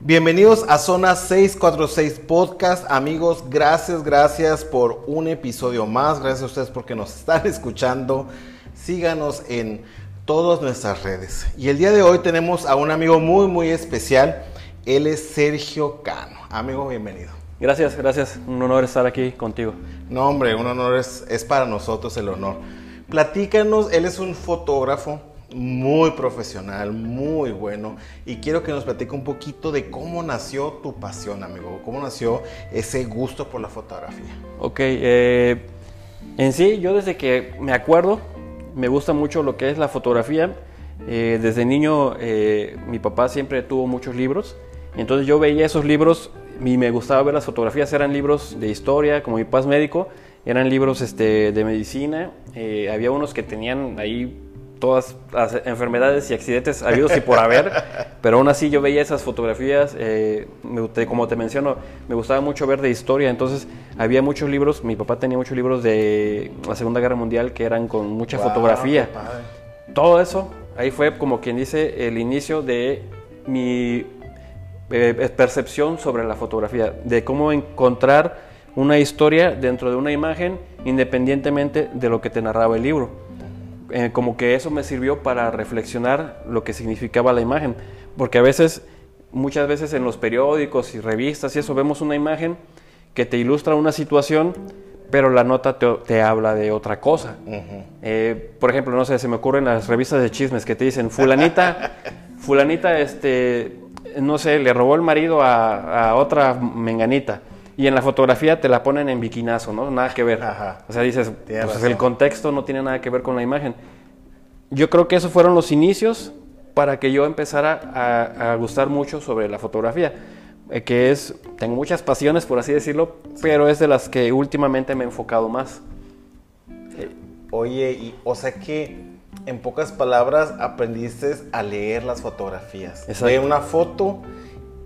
Bienvenidos a Zona 646 Podcast. Amigos, gracias, gracias por un episodio más. Gracias a ustedes porque nos están escuchando. Síganos en todas nuestras redes. Y el día de hoy tenemos a un amigo muy, muy especial. Él es Sergio Cano. Amigo, bienvenido. Gracias, gracias. Un honor estar aquí contigo. No, hombre, un honor es, es para nosotros el honor. Platícanos, él es un fotógrafo muy profesional, muy bueno. Y quiero que nos platique un poquito de cómo nació tu pasión, amigo. Cómo nació ese gusto por la fotografía. Ok, eh, en sí, yo desde que me acuerdo, me gusta mucho lo que es la fotografía. Eh, desde niño, eh, mi papá siempre tuvo muchos libros. Entonces yo veía esos libros y me gustaba ver las fotografías. Eran libros de historia, como mi es médico, eran libros este, de medicina. había unos que tenían ahí todas las enfermedades y accidentes habidos y por haber, pero aún así yo veía esas fotografías, eh, como te menciono, me gustaba mucho ver de historia, entonces había muchos libros, mi papá tenía muchos libros de la Segunda Guerra Mundial que eran con mucha fotografía. Todo eso, ahí fue como quien dice el inicio de mi eh, percepción sobre la fotografía, de cómo encontrar una historia dentro de una imagen independientemente de lo que te narraba el libro. Eh, como que eso me sirvió para reflexionar lo que significaba la imagen, porque a veces, muchas veces en los periódicos y revistas y eso vemos una imagen que te ilustra una situación, pero la nota te, habla de otra cosa. Eh, por ejemplo, no sé, se me ocurren las revistas de chismes que te dicen, fulanita, fulanita, este, no sé, le robó el marido a, a otra menganita y en la fotografía te la ponen en biquinazo, ¿no? Nada que ver. O sea, dices, pues el contexto no tiene nada que ver con la imagen. Yo creo que esos fueron los inicios para que yo empezara a, gustar mucho sobre la fotografía, eh, que es, tengo muchas pasiones, por así decirlo, pero es de las que últimamente me he enfocado más. Oye, y, o sea que en pocas palabras aprendiste a leer las fotografías. De una foto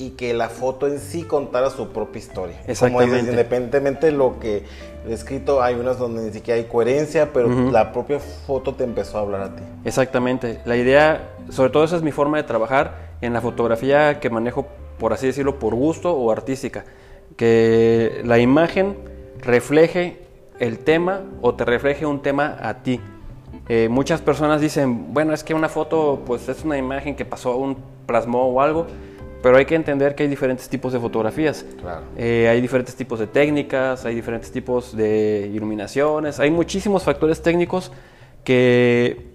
y que la foto en sí contara su propia historia. Exactamente. Como independientemente de lo que he escrito, hay unas donde ni siquiera hay coherencia, pero la propia foto te empezó a hablar a ti. Exactamente. La idea, sobre todo esa es mi forma de trabajar en la fotografía que manejo, por así decirlo, por gusto o artística. Que la imagen refleje el tema o te refleje un tema a ti. Eh, muchas personas dicen, bueno, es que una foto pues es una imagen que pasó, un plasmó o algo, pero hay que entender que hay diferentes tipos de fotografías. Eh, hay diferentes tipos de técnicas, hay diferentes tipos de iluminaciones, hay muchísimos factores técnicos que,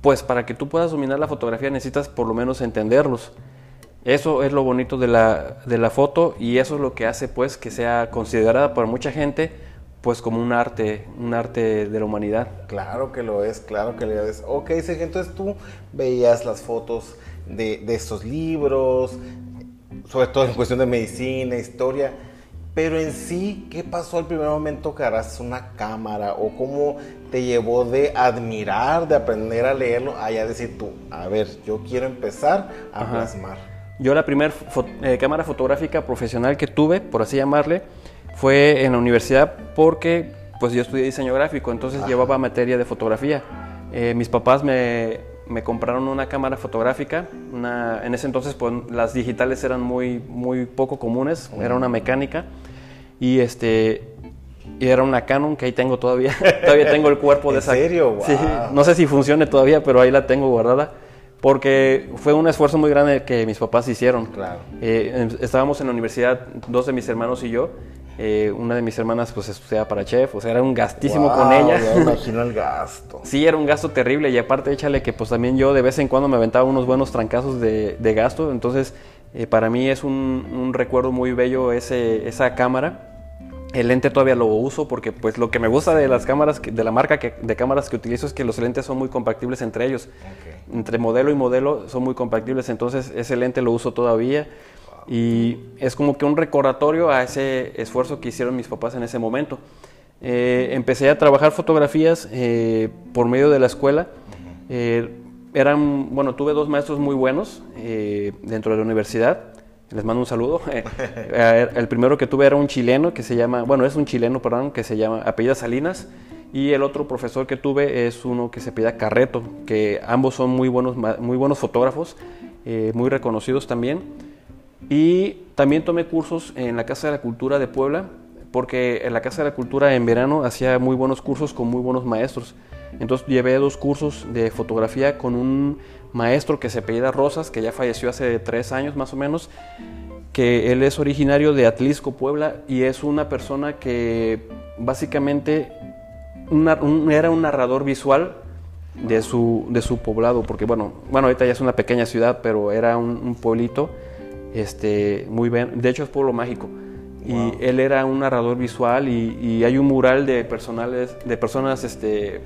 pues para que tú puedas dominar la fotografía necesitas por lo menos entenderlos. Eso es lo bonito de la, de la foto y eso es lo que hace pues que sea considerada por mucha gente pues como un arte, un arte de la humanidad. Claro que lo es, claro que lo es. Ok, entonces tú veías las fotos de, estos libros, sobre todo en cuestión de medicina, historia, pero en sí, ¿qué pasó al primer momento que agarraste una cámara? ¿O cómo te llevó de admirar, de aprender a leerlo, a ya decir tú, a ver, yo quiero empezar a plasmar? Yo la primera eh, cámara fotográfica profesional que tuve, por así llamarle, fue en la universidad porque pues yo estudié diseño gráfico, entonces llevaba materia de fotografía. Eh, mis papás me, me compraron una cámara fotográfica. Una, en ese entonces pues, las digitales eran muy, muy poco comunes, era una mecánica. Y este y era una Canon que ahí tengo todavía. todavía tengo el cuerpo de esa. ¿En serio? Sí, no sé si funcione todavía, pero ahí la tengo guardada. Porque fue un esfuerzo muy grande que mis papás hicieron. Claro. Eh, estábamos en la universidad, dos de mis hermanos y yo, eh, una de mis hermanas pues estudiaba para chef, o sea, era un gastísimo con ella. Ya imagino el gasto. sí, era un gasto terrible y aparte échale que pues también yo de vez en cuando me aventaba unos buenos trancazos de, gasto, entonces eh, para mí es un, recuerdo muy bello ese, esa cámara. El lente todavía lo uso porque pues lo que me gusta de las cámaras, de la marca que, de cámaras que utilizo es que los lentes son muy compatibles entre ellos. Entre modelo y modelo son muy compatibles, entonces ese lente lo uso todavía. Y es como que un recordatorio a ese esfuerzo que hicieron mis papás en ese momento. Eh, empecé a trabajar fotografías eh, por medio de la escuela. Eh, eran, bueno, tuve dos maestros muy buenos dentro de la universidad. Les mando un saludo. el primero que tuve era un chileno que se llama, bueno, es un chileno, perdón, que se llama Apellida Salinas. Y el otro profesor que tuve es uno que se pide Carreto, que ambos son muy buenos, muy buenos fotógrafos, muy reconocidos también. Y también tomé cursos en la Casa de la Cultura de Puebla, porque en la Casa de la Cultura en verano hacía muy buenos cursos con muy buenos maestros. Entonces llevé dos cursos de fotografía con un maestro que se apellida Rosas, que ya falleció hace tres años más o menos, que él es originario de Atlisco, Puebla, y es una persona que básicamente era un narrador visual de su, de su poblado, porque bueno, bueno, ahorita ya es una pequeña ciudad, pero era un, pueblito, este, muy bien, de hecho es pueblo mágico. Y él era un narrador visual y, hay un mural de, personales, de personas este,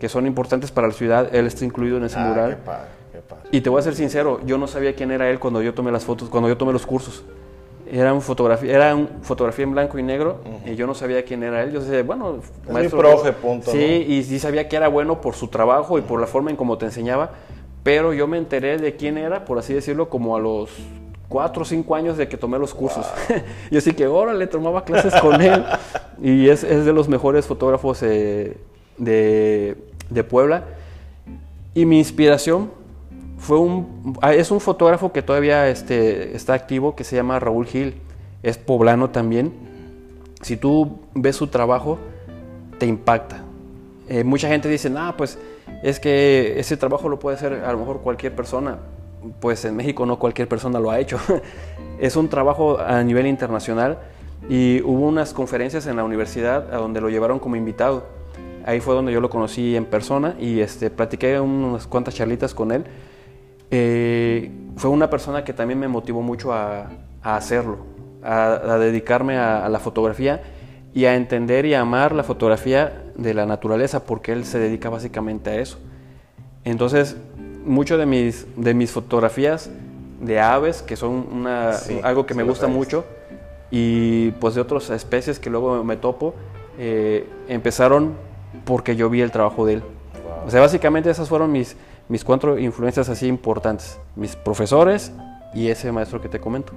que son importantes para la ciudad, él está incluido en ese ah, mural. Y te voy a ser sincero, yo no sabía quién era él cuando yo tomé las fotos, cuando yo tomé los cursos. Era, un fotografía, era un fotografía en blanco y negro y yo no sabía quién era él. Yo decía, bueno, es maestro, profe, punto. Sí, y sí sabía que era bueno por su trabajo y por la forma en cómo te enseñaba, pero yo me enteré de quién era, por así decirlo, como a los cuatro o cinco años de que tomé los cursos. y así que ahora le tomaba clases con él y es, es de los mejores fotógrafos eh, de, de Puebla. Y mi inspiración fue un, ah, es un fotógrafo que todavía este, está activo, que se llama Raúl Gil, es poblano también. Si tú ves su trabajo, te impacta. Eh, mucha gente dice, ah, pues es que ese trabajo lo puede hacer a lo mejor cualquier persona. Pues en México no cualquier persona lo ha hecho. es un trabajo a nivel internacional y hubo unas conferencias en la universidad a donde lo llevaron como invitado. Ahí fue donde yo lo conocí en persona y este, platiqué unas cuantas charlitas con él eh, fue una persona que también me motivó mucho a, hacerlo, a, dedicarme a, la fotografía y a entender y amar la fotografía de la naturaleza, porque él se dedica básicamente a eso. Entonces, mucho de mis, de mis fotografías de aves, que son una, algo que me gusta mucho, y pues de otras especies que luego me topo, eh, empezaron porque yo vi el trabajo de él. O sea, básicamente esas fueron mis, mis cuatro influencias así importantes, mis profesores y ese maestro que te comento.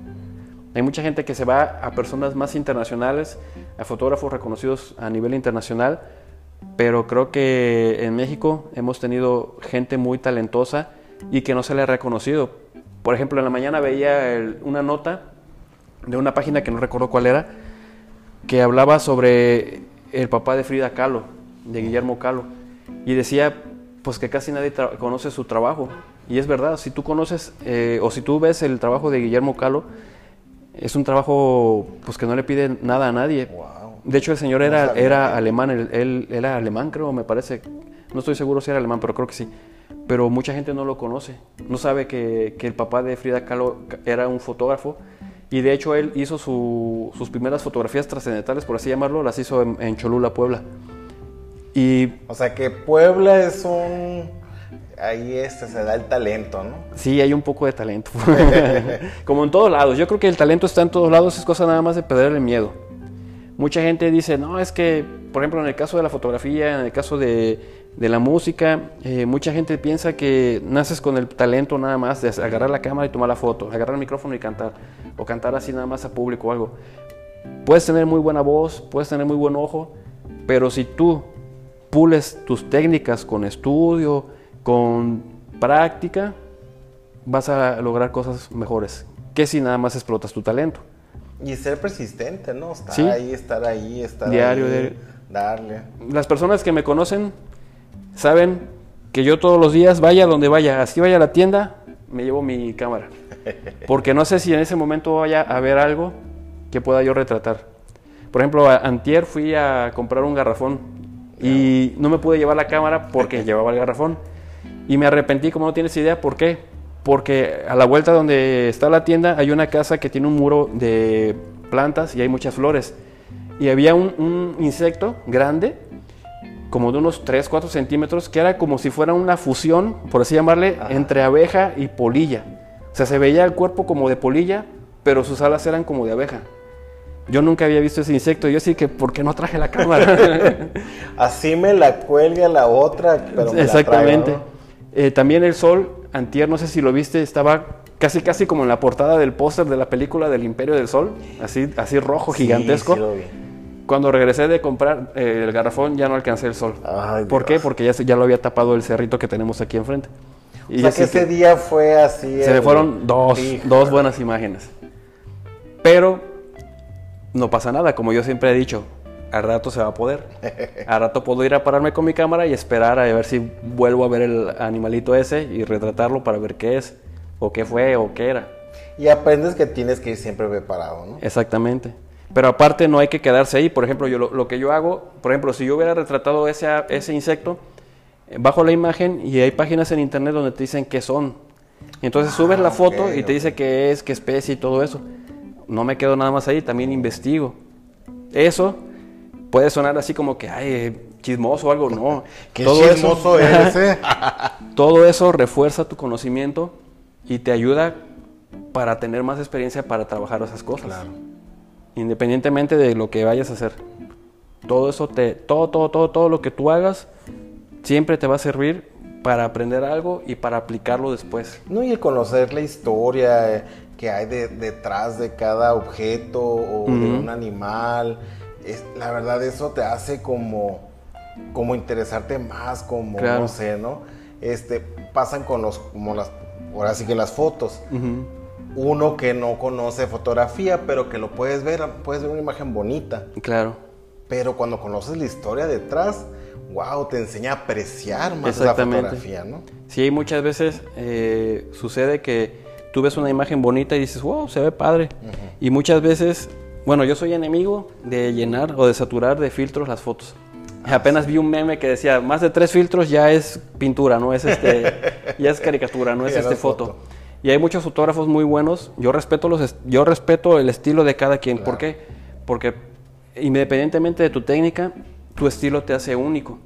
Hay mucha gente que se va a personas más internacionales, a fotógrafos reconocidos a nivel internacional, pero creo que en México hemos tenido gente muy talentosa y que no se le ha reconocido. Por ejemplo, en la mañana veía una nota de una página que no recuerdo cuál era, que hablaba sobre el papá de Frida Kahlo, de Guillermo Kahlo, y decía pues que casi nadie conoce su trabajo. Y es verdad, si tú conoces eh, o si tú ves el trabajo de Guillermo Calo, es un trabajo pues que no le pide nada a nadie. De hecho, el señor era, era alemán, él, era alemán creo, me parece. No estoy seguro si era alemán, pero creo que sí. Pero mucha gente no lo conoce. No sabe que, que el papá de Frida Kahlo era un fotógrafo. Y de hecho él hizo sus primeras fotografías trascendentales, por así llamarlo, las hizo en Cholula, Puebla. Y, o sea que Puebla es un... Ahí este, se da el talento, ¿no? Sí, hay un poco de talento. Como en todos lados. Yo creo que el talento está en todos lados, es cosa nada más de perder el miedo. Mucha gente dice, no, es que, por ejemplo, en el caso de la fotografía, en el caso de, de la música, eh, mucha gente piensa que naces con el talento nada más de agarrar la cámara y tomar la foto, agarrar el micrófono y cantar, o cantar así nada más a público o algo. Puedes tener muy buena voz, puedes tener muy buen ojo, pero si tú pules tus técnicas con estudio, con práctica, vas a lograr cosas mejores que si nada más explotas tu talento. Y ser persistente, ¿no? Estar ahí, estar ahí, estar diario, ahí, darle. Las personas que me conocen saben que yo todos los días, vaya donde vaya, así vaya a la tienda, me llevo mi cámara. Porque no sé si en ese momento vaya a haber algo que pueda yo retratar. Por ejemplo, antier fui a comprar un garrafón y no me pude llevar la cámara porque llevaba el garrafón. Y me arrepentí, como no tienes idea, ¿por qué? Porque a la vuelta donde está la tienda hay una casa que tiene un muro de plantas y hay muchas flores. Y había un, insecto grande, como de unos 3, 4 centímetros, que era como si fuera una fusión, por así llamarle, entre abeja y polilla. O sea, se veía el cuerpo como de polilla, pero sus alas eran como de abeja. Yo nunca había visto ese insecto. Yo sí que, ¿por qué no traje la cámara? Así me la cuelga la otra, pero me Exactamente. Eh, también el sol, antier, no sé si lo viste, estaba casi casi como en la portada del póster de la película del Imperio del Sol, así, así rojo, gigantesco. Sí lo vi. Cuando regresé de comprar eh, el garrafón ya no alcancé el sol. ¿Por qué? Porque ya, ya lo había tapado el cerrito que tenemos aquí enfrente. Y o sea que ese día fue así. Se me fueron dos, dos buenas imágenes. pero no pasa nada, como yo siempre he dicho, al rato se va a poder. Al rato puedo ir a pararme con mi cámara y esperar a ver si vuelvo a ver el animalito ese y retratarlo para ver qué es, o qué fue, o qué era. Y aprendes que tienes que ir siempre preparado, ¿no? Exactamente. Pero aparte no hay que quedarse ahí. Por ejemplo, yo lo, lo que yo hago, por ejemplo, si yo hubiera retratado ese, ese insecto, eh, bajo la imagen y hay páginas en internet donde te dicen qué son. Entonces subes la Ah, foto y te dice qué es, qué especie y todo eso. No me quedo nada más ahí, también investigo. Eso puede sonar así como que, ay, eh, chismoso o algo, no. Qué Todo eso- chismoso eres, ¿eh? todo eso refuerza tu conocimiento y te ayuda para tener más experiencia para trabajar esas cosas. Claro. Independientemente de lo que vayas a hacer. Todo eso te todo todo todo todo lo que tú hagas siempre te va a servir para aprender algo y para aplicarlo después. No, y el conocer la historia eh, que hay de- detrás de cada objeto o de Ujú. un animal, es, la verdad eso te hace como, como interesarte más, como, Claro. no sé, ¿no? Este, pasan con los, como las, ahora sí que las fotos. Uno que no conoce fotografía, pero que lo puedes ver, puedes ver una imagen bonita. Claro. Pero cuando conoces la historia detrás, wow, te enseña a apreciar más Exactamente. fotografía, ¿no? Sí, muchas veces eh, sucede que tú ves una imagen bonita y dices, wow, se ve padre. Y muchas veces, bueno, yo soy enemigo de llenar o de saturar de filtros las fotos. Apenas vi un meme que decía, más de tres filtros ya es pintura, no es este, ya es caricatura, no es este es foto. foto. Y hay muchos fotógrafos muy buenos. Yo respeto los, yo respeto el estilo de cada quien. ¿Por qué? Porque independientemente de tu técnica, tu estilo te hace único.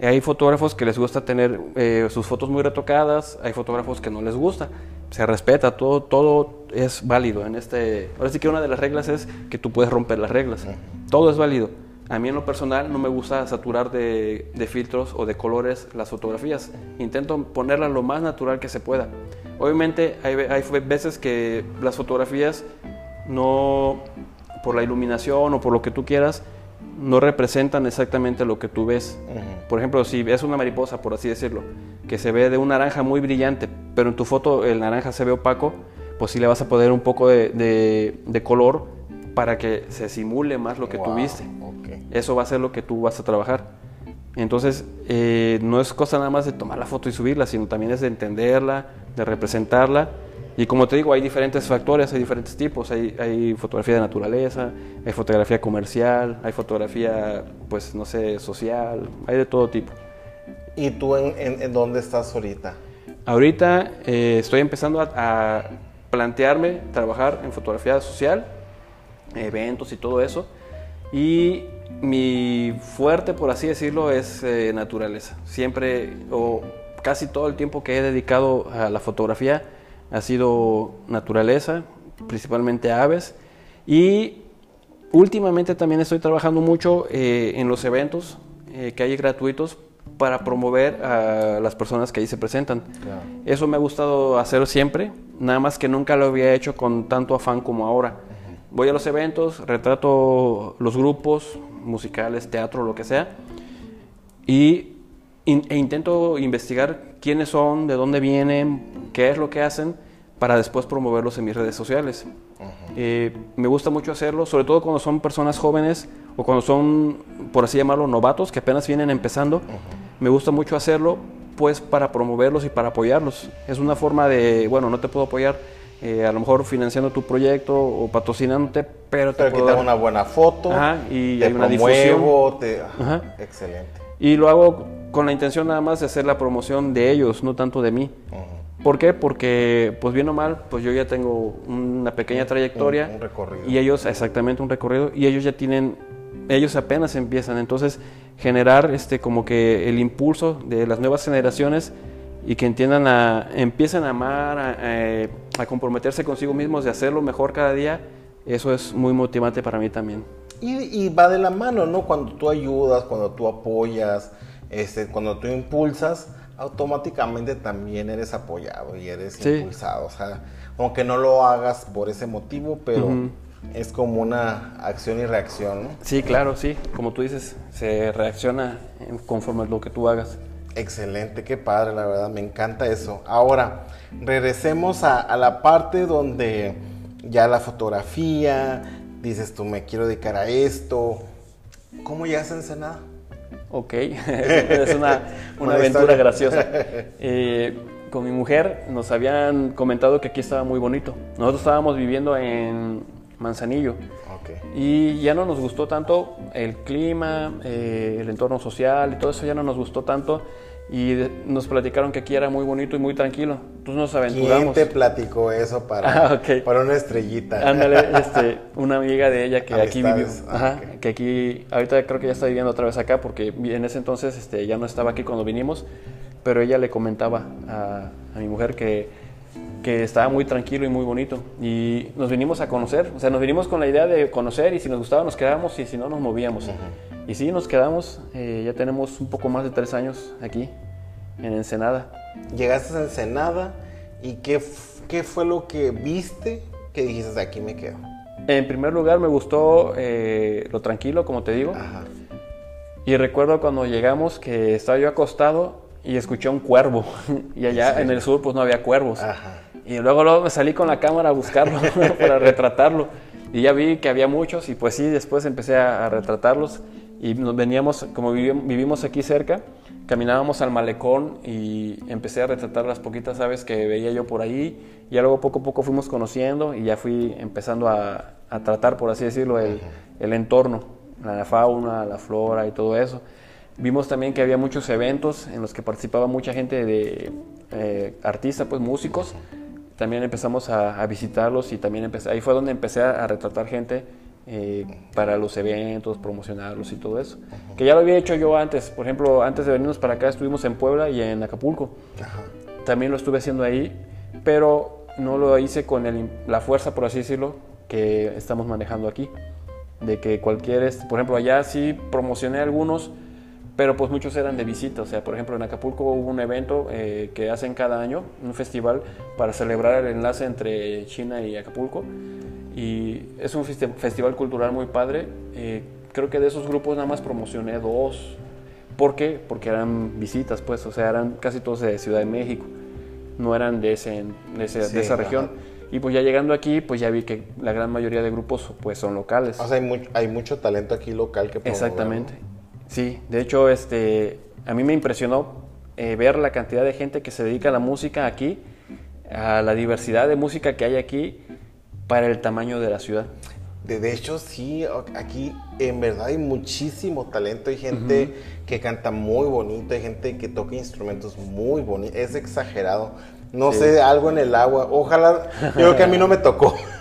Hay fotógrafos que les gusta tener eh, sus fotos muy retocadas, hay fotógrafos que no les gusta. Se respeta, todo, todo es válido en este. Ahora sí que una de las reglas es que tú puedes romper las reglas. Todo es válido. A mí en lo personal no me gusta saturar de, de filtros o de colores las fotografías. Intento ponerlas lo más natural que se pueda. Obviamente hay, hay veces que las fotografías no, por la iluminación o por lo que tú quieras, no representan exactamente lo que tú ves. Por ejemplo, si ves una mariposa, por así decirlo, que se ve de un naranja muy brillante, pero en tu foto el naranja se ve opaco, pues sí le vas a poner un poco de, de- de color para que se simule más lo que tú Wow, viste. ok. Eso va a ser lo que tú vas a trabajar. Entonces, eh, no es cosa nada más de tomar la foto y subirla, sino también es de entenderla, de representarla. Y como te digo, hay diferentes factores, hay diferentes tipos. Hay, hay fotografía de naturaleza, hay fotografía comercial, hay fotografía, pues, no sé, social, hay de todo tipo. ¿Y tú en, en- en dónde estás ahorita? Ahorita eh, estoy empezando a, a plantearme trabajar en fotografía social, eventos y todo eso. Y mi fuerte, por así decirlo, es eh, naturaleza. Siempre o casi todo el tiempo que he dedicado a la fotografía ha sido naturaleza, principalmente aves. Y últimamente también estoy trabajando mucho eh, en los eventos eh, que hay gratuitos para promover a las personas que ahí se presentan. Claro. Eso me ha gustado hacer siempre, nada más que nunca lo había hecho con tanto afán como ahora. Voy a los eventos, retrato los grupos musicales, teatro, lo que sea, y in- e intento investigar quiénes son, de dónde vienen, qué es lo que hacen, para después promoverlos en mis redes sociales. Eh, me gusta mucho hacerlo, sobre todo cuando son personas jóvenes o cuando son, por así llamarlo, novatos que apenas vienen empezando. Me gusta mucho hacerlo, pues para promoverlos y para apoyarlos. Es una forma de, bueno, no te puedo apoyar eh, a lo mejor financiando tu proyecto o patrocinándote, pero te Pero puedo dar- una buena foto, Ajá, y te hay una promuevo, te... Ajá. Excelente. Y lo hago con la intención nada más de hacer la promoción de ellos, no tanto de mí. ¿Por qué? Porque, pues bien o mal, pues yo ya tengo una pequeña trayectoria. un recorrido. Y ellos, exactamente un recorrido, y ellos ya tienen, ellos apenas empiezan. Entonces, generar este como que el impulso de las nuevas generaciones y que entiendan a, empiecen a amar, a, eh, a comprometerse consigo mismos de hacerlo mejor cada día, eso es muy motivante para mí también. Y, y va de la mano, ¿no? Cuando tú ayudas, cuando tú apoyas, este, cuando tú impulsas, automáticamente también eres apoyado y eres Sí. impulsado. O sea, aunque no lo hagas por ese motivo, pero es como una acción y reacción, ¿no? Sí, claro, sí. Como tú dices, se reacciona conforme a lo que tú hagas. Excelente, qué padre, la verdad, me encanta eso. Ahora, regresemos a, a la parte donde ya la fotografía, dices tú, me quiero dedicar a esto. ¿Cómo llegas a Ensenada? Ok, es una, una, aventura graciosa. Eh, con mi mujer nos habían comentado que aquí estaba muy bonito. Nosotros estábamos viviendo en Manzanillo. Y ya no nos gustó tanto el clima, eh, el entorno social y todo eso ya no nos gustó tanto y nos platicaron que aquí era muy bonito y muy tranquilo. Entonces nos aventuramos. ¿Quién te platicó eso para, ah, para una estrellita? Ándale, este, una amiga de ella que aquí vivió. Ah, que aquí, ahorita creo que ya está viviendo otra vez acá porque en ese entonces este, ya no estaba aquí cuando vinimos, pero ella le comentaba a, a mi mujer que, que estaba muy tranquilo y muy bonito. Y nos vinimos a conocer, o sea, nos vinimos con la idea de conocer y si nos gustaba nos quedábamos y si no nos movíamos. Y sí, nos quedamos, eh, ya tenemos un poco más de tres años aquí, en Ensenada. Llegaste a Ensenada y ¿qué, qué fue lo que viste que dijiste, de aquí me quedo? En primer lugar me gustó eh, lo tranquilo, como te digo. Y recuerdo cuando llegamos que estaba yo acostado y escuché un cuervo. y allá en el sur pues no había cuervos. Y luego, luego me salí con la cámara a buscarlo para retratarlo. Y ya vi que había muchos y pues sí, después empecé a retratarlos y nos veníamos, como vivimos aquí cerca, caminábamos al malecón y empecé a retratar las poquitas aves que veía yo por ahí. Y luego poco a poco fuimos conociendo y ya fui empezando a, tratar, por así decirlo, el, entorno, la fauna, la flora y todo eso. Vimos también que había muchos eventos en los que participaba mucha gente de eh, artistas, pues músicos. También empezamos a, visitarlos y también empecé, ahí fue donde empecé a retratar gente eh, para los eventos, promocionarlos y todo eso. Que ya lo había hecho yo antes, por ejemplo, antes de venirnos para acá estuvimos en Puebla y en Acapulco. También lo estuve haciendo ahí, pero no lo hice con la fuerza, por así decirlo, que estamos manejando aquí. De que cualquier, por ejemplo, allá sí promocioné algunos, pero pues muchos eran de visita. O sea, por ejemplo, en Acapulco hubo un evento eh, que hacen cada año, un festival para celebrar el enlace entre China y Acapulco y es un festival cultural muy padre. Eh, creo que de esos grupos nada más promocioné dos. ¿Por qué? Porque eran visitas, pues, o sea, eran casi todos de Ciudad de México, no eran de, ese, de, esa región. Y pues ya llegando aquí, pues ya vi que la gran mayoría de grupos pues son locales. O sea, hay, hay mucho talento aquí local que Exactamente. Sí, de hecho, este, a mí me impresionó eh, ver la cantidad de gente que se dedica a la música aquí, a la diversidad de música que hay aquí para el tamaño de la ciudad. De, hecho, sí, aquí en verdad hay muchísimo talento. Hay gente que canta muy bonito, hay gente que toca instrumentos muy bonitos. Es exagerado. No sé, algo en el agua. Ojalá, yo creo que a mí no me tocó.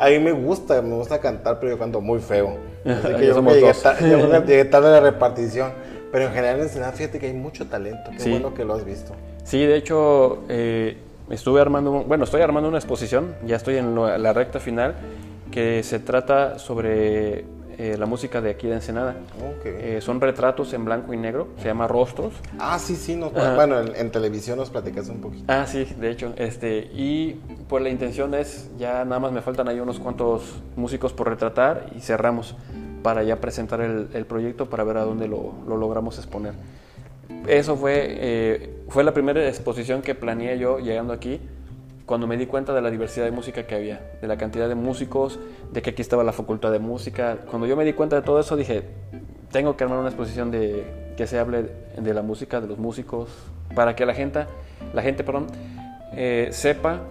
a mí me gusta, me gusta cantar, pero yo canto muy feo. Así que yo, llegué, llegué, tarde a la repartición. Pero en general en Senado, fíjate que hay mucho talento. Qué bueno que lo has visto. Sí, de hecho, eh, estuve armando, bueno, estoy armando una exposición, ya estoy en la recta final, que se trata sobre eh, la música de aquí de Ensenada. Eh, son retratos en blanco y negro, se llama Rostros. Ah, sí, sí, bueno, en, televisión nos platicas un poquito. Ah, sí, de hecho, este, y pues la intención es, ya nada más me faltan ahí unos cuantos músicos por retratar y cerramos para ya presentar el, proyecto para ver a dónde lo, lo logramos exponer eso fue, eh, fue la primera exposición que planeé yo llegando aquí, cuando me di cuenta de la diversidad de música que había, de la cantidad de músicos, de que aquí estaba la facultad de música. Cuando yo me di cuenta de todo eso, dije, tengo que armar una exposición de que se hable de la música, de los músicos, para que la gente, la gente perdón, eh, sepa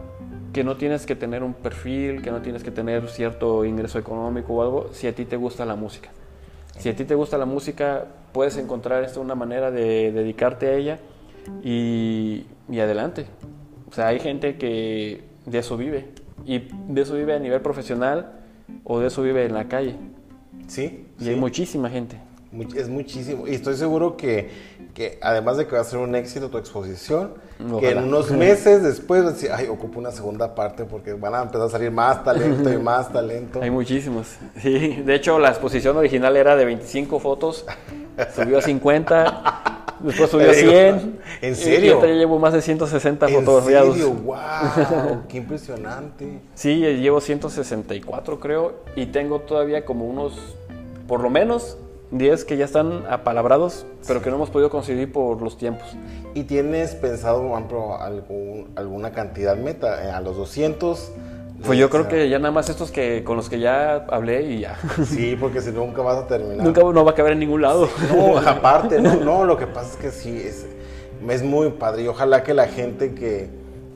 que no tienes que tener un perfil, que no tienes que tener cierto ingreso económico o algo, si a ti te gusta la música. Si a ti te gusta la música, puedes encontrar esto una manera de dedicarte a ella y, adelante. O sea, hay gente que de eso vive y de eso vive a nivel profesional o de eso vive en la calle. Sí. Y hay muchísima gente. Es muchísimo. Y estoy seguro que, que, además de que va a ser un éxito tu exposición, que en unos meses después vas a decir, ay, ocupo una segunda parte porque van a empezar a salir más talento y más talento. Hay muchísimos. Sí, de hecho la exposición original era de 25 fotos subió a 50, después subió a 100. ¿En serio? Y ya llevo más de 160 fotografiados. ¿En serio? ¡Wow! ¡Qué impresionante! Sí, llevo 164 creo y tengo todavía como unos, por lo menos 10 que ya están apalabrados, pero que no hemos podido conseguir por los tiempos. ¿Y tienes pensado, por ejemplo, alguna cantidad meta? Eh, ¿A los 200 Pues yo creo que ya nada más estos que con los que ya hablé y ya. Sí, porque si nunca vas a terminar. Nunca no va a caber en ningún lado. No, aparte, no, no, lo que pasa es que sí, es, es muy padre y ojalá que la gente que,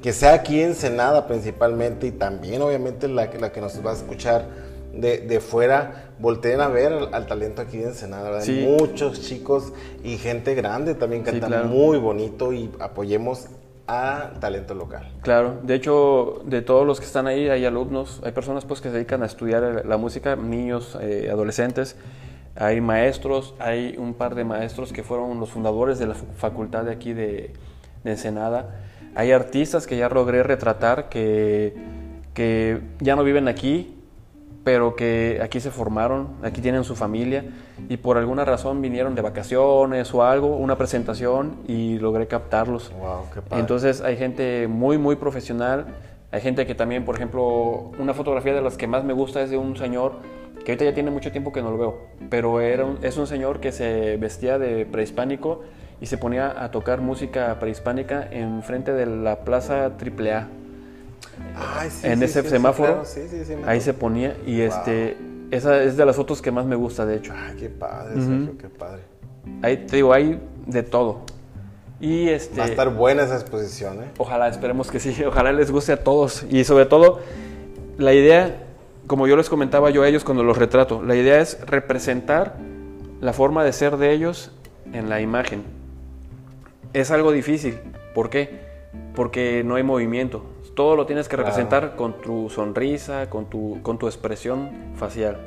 que sea aquí en Senada principalmente y también obviamente la, la que nos va a escuchar de, de fuera, volteen a ver al, talento aquí en Ensenada, ¿verdad? Sí. Muchos chicos y gente grande también Sí, canta claro. muy bonito y apoyemos a talento local. Claro, de hecho, de todos los que están ahí, hay alumnos, hay personas pues que se dedican a estudiar la música, niños, eh, adolescentes, hay maestros, hay un par de maestros que fueron los fundadores de la facultad de aquí de, de Ensenada, hay artistas que ya logré retratar que, que ya no viven aquí, pero que aquí se formaron, aquí tienen su familia y por alguna razón vinieron de vacaciones o algo, una presentación y logré captarlos. Wow, qué padre. Entonces hay gente muy, muy profesional. Hay gente que también, por ejemplo, una fotografía de las que más me gusta es de un señor que ahorita ya tiene mucho tiempo que no lo veo, pero era un- es un señor que se vestía de prehispánico y se ponía a tocar música prehispánica en frente de la plaza AAA. Ay, sí, en sí, ese sí, semáforo, claro, ahí se ponía y este, esa es de las fotos que más me gusta, de hecho. Ay, qué padre, Sergio, qué padre. Ahí te digo, hay de todo. Y este, Va a estar buena esa exposición, ¿eh? Ojalá, esperemos que sí, ojalá les guste a todos. Y sobre todo, la idea, como yo les comentaba yo a ellos cuando los retrato, la idea es representar la forma de ser de ellos en la imagen. Es algo difícil. ¿Por qué? Porque no hay movimiento. Todo lo tienes que Claro. representar con tu sonrisa, con tu, con tu expresión facial.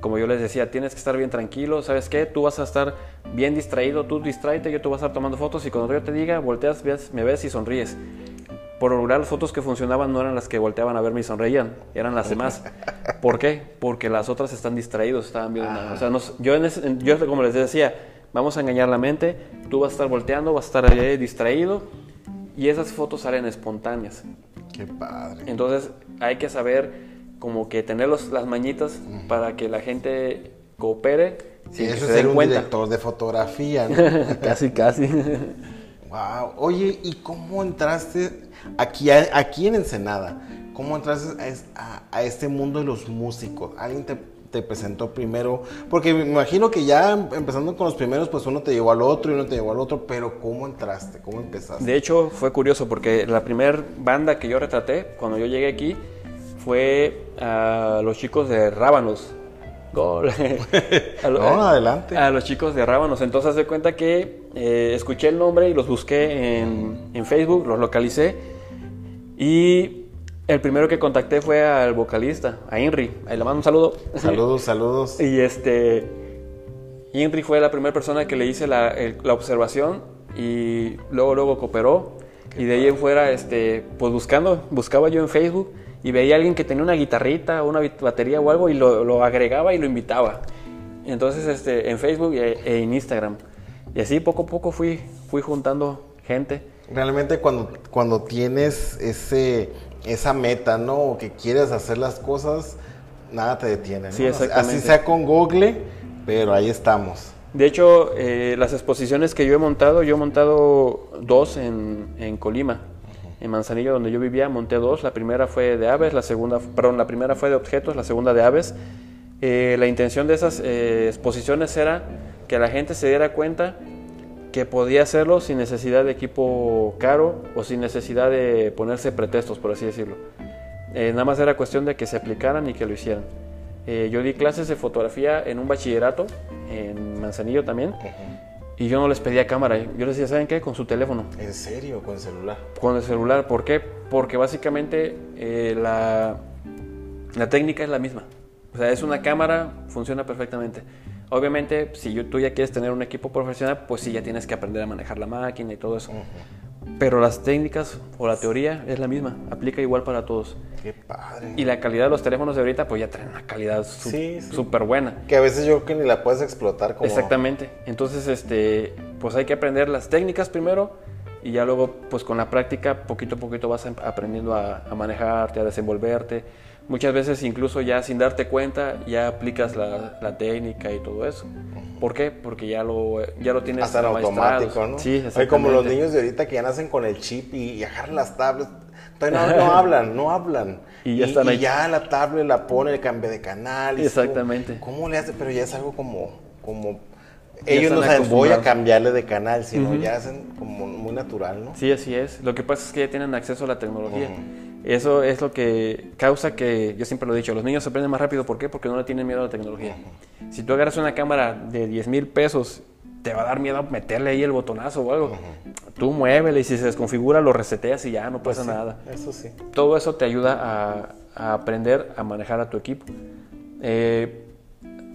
Como yo les decía, tienes que estar bien tranquilo. ¿Sabes qué? Tú vas a estar bien distraído. Tú distráete, yo te voy a estar tomando fotos y cuando yo te diga, volteas, ves- me ves y sonríes. Por lo regular, las fotos que funcionaban no eran las que volteaban a verme y sonreían, eran las demás. ¿Por qué? Porque las otras están distraídos, estaban viendo nada. O sea, nos- yo, en ese- en- yo como les decía, vamos a engañar la mente, tú vas a estar volteando, vas a estar distraído y esas fotos salen espontáneas. Qué padre. Entonces hay que saber como que tener los- las mañitas para que la gente coopere Sí, sin que eso se es ser un cuenta. director de fotografía, ¿no? casi, casi. wow. Oye, ¿y cómo entraste aquí, aquí en Ensenada? ¿Cómo entraste a- a este mundo de los músicos? ¿Alguien te, te presentó primero? Porque me imagino que ya em- empezando con los primeros, pues uno te llevó al otro y uno te llevó al otro, pero ¿cómo entraste? ¿Cómo empezaste? De hecho, fue curioso porque la primera banda que yo retraté cuando yo llegué aquí fue a los chicos de Rábanos. Gol. A lo- No, adelante. A los chicos de Rábanos. Entonces, de cuenta que eh, escuché el nombre y los busqué en, en Facebook, los localicé. Y el primero que contacté fue al vocalista, a Inri. Ahí le mando un saludo. Saludos, saludos. Y este. Inri fue la primera persona que le hice la, el- la observación y luego, luego cooperó. y de ahí en fuera, este, pues buscando, buscaba yo en Facebook y veía a alguien que tenía una guitarrita una batería o algo y lo, lo agregaba y lo invitaba. Entonces, este, en Facebook e, e en Instagram. Y así poco a poco fui, fui juntando gente. Realmente cuando, cuando tienes ese, esa meta, ¿no? O que quieres hacer las cosas, nada te detiene, ¿no? Sí. Así sea con Google, pero ahí estamos. De hecho, eh, las exposiciones que yo he montado, yo he montado dos en, en Colima, en Manzanillo, donde yo vivía, monté dos. La primera fue de aves, la segunda, perdón, la primera fue de objetos, la segunda de aves. Eh, la intención de esas eh, exposiciones era que la gente se diera cuenta que podía hacerlo sin necesidad de equipo caro o sin necesidad de ponerse pretextos, por así decirlo. Eh, nada más era cuestión de que se aplicaran y que lo hicieran. Eh, yo di clases de fotografía en un bachillerato, en Manzanillo también, y yo no les pedía cámara. Yo les decía, ¿saben qué? Con su teléfono, ¿En serio? Con celular. con el celular. ¿Por qué? Porque básicamente eh, la, la técnica es la misma. O sea, es una cámara, funciona perfectamente. Obviamente, si tú ya quieres tener un equipo profesional, pues sí, ya tienes que aprender a manejar la máquina y todo eso. Pero las técnicas o la teoría es la misma, aplica igual para todos. Qué padre. Y la calidad de los teléfonos de ahorita, pues ya traen una calidad su- Sí, sí. súper buena. Que a veces yo creo que ni la puedes explotar como... Exactamente. Entonces, este, pues hay que aprender las técnicas primero y ya luego, pues con la práctica, poquito a poquito vas aprendiendo a, a manejarte, a desenvolverte. Muchas veces, incluso ya sin darte cuenta, ya aplicas la, la técnica y todo eso. ¿Por qué? Porque ya lo, ya lo tienes Hasta en automático, ¿no? Sí, Oye, como los niños de ahorita que ya nacen con el chip y, y agarran las tablets. No, hablan, no hablan. Y ya están ahí. Y ya la tablet la pone, el cambio de canal. y Exactamente. ¿Cómo, cómo le hace? Pero ya es algo como, como ellos no saben, voy a cambiarle de canal, sino Ujú. ya hacen como muy natural, ¿no? Sí, así es. Lo que pasa es que ya tienen acceso a la tecnología. Ujú. Eso es lo que causa que, yo siempre lo he dicho, los niños aprenden más rápido. ¿Por qué? Porque no le tienen miedo a la tecnología. Si tú agarras una cámara de 10 mil pesos, te va a dar miedo meterle ahí el botonazo o algo. Tú muévele y si se desconfigura lo reseteas y ya no pasa Pues sí, nada. Eso sí. Todo eso te ayuda a, a aprender a manejar a tu equipo. Eh,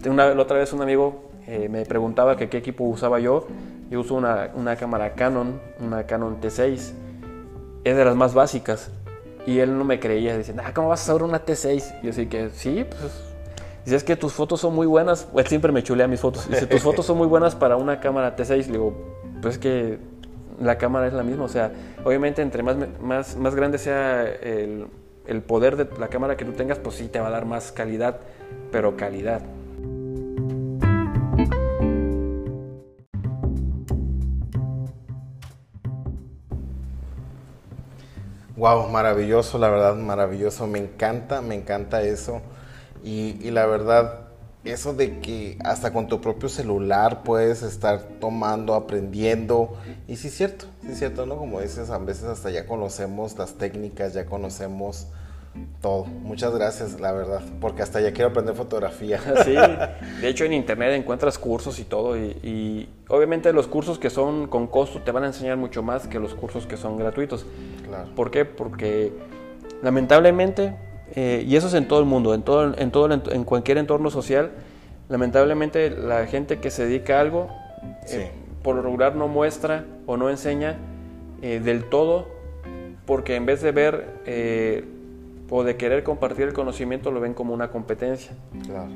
una, la otra vez un amigo eh, me preguntaba que qué equipo usaba yo. Yo uso una, una cámara Canon, una Canon T6. Es de las más básicas. Y él no me creía. Dice, ah, ¿cómo vas a usar una T6? Y yo así que, sí, pues... Dice, es que tus fotos son muy buenas. Él siempre me chulea mis fotos. Dice, tus fotos son muy buenas para una cámara T6. Le digo, pues es que la cámara es la misma. O sea, obviamente entre más, más, más grande sea el, el poder de la cámara que tú tengas, pues sí te va a dar más calidad, pero calidad. Wow, maravilloso, la verdad, maravilloso. Me encanta, me encanta eso. Y, y la verdad, eso de que hasta con tu propio celular puedes estar tomando, aprendiendo. Y sí es cierto, sí es cierto, ¿no? Como dices, a veces hasta ya conocemos las técnicas, ya conocemos todo. Muchas gracias, la verdad, porque hasta ya quiero aprender fotografía. Sí, de hecho en internet encuentras cursos y todo y, y obviamente los cursos que son con costo te van a enseñar mucho más que los cursos que son gratuitos. Claro. ¿Por qué? Porque lamentablemente, eh, y eso es en todo el mundo, en, todo, en, todo, en cualquier entorno social, lamentablemente la gente que se dedica a algo, eh, por lo regular no muestra o no enseña eh, del todo, porque en vez de ver o de querer compartir el conocimiento, lo ven como una competencia. Claro.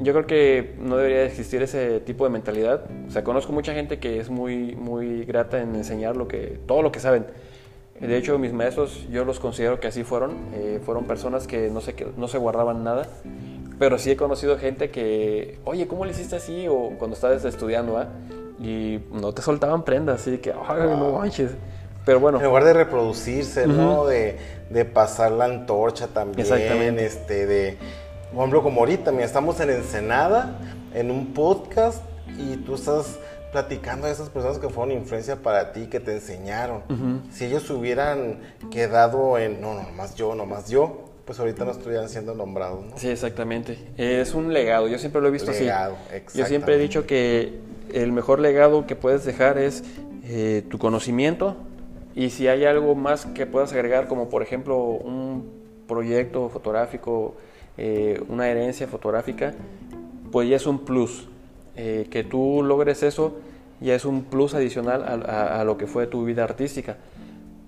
Eh, yo creo que no debería existir ese tipo de mentalidad. O sea, conozco mucha gente que es muy, muy grata en enseñar lo que, todo lo que saben. De hecho, mis maestros, yo los considero que así fueron. Eh, fueron personas que no, se, que no se guardaban nada. Pero sí he conocido gente que, oye, ¿cómo le hiciste así? O cuando estabas estudiando, ¿ah? Y no te soltaban prendas, así que, ay, no manches. Pero bueno, En lugar de reproducirse, ¿no? De, de pasar la antorcha también. Exactamente. Este, de, por ejemplo, como ahorita, mira, estamos en Ensenada, en un podcast, y tú estás platicando de esas personas que fueron influencia para ti, que te enseñaron. Si ellos hubieran quedado en, no, no, más yo, no más yo, pues ahorita no estuvieran siendo nombrados, ¿no? Sí, exactamente. Es un legado, yo siempre lo he visto Legado, así. Yo siempre he dicho que el mejor legado que puedes dejar es eh, tu conocimiento y si hay algo más que puedas agregar, como por ejemplo un proyecto fotográfico, eh, una herencia fotográfica, pues ya es un plus. Eh, que tú logres eso ya es un plus adicional a, a- a lo que fue tu vida artística.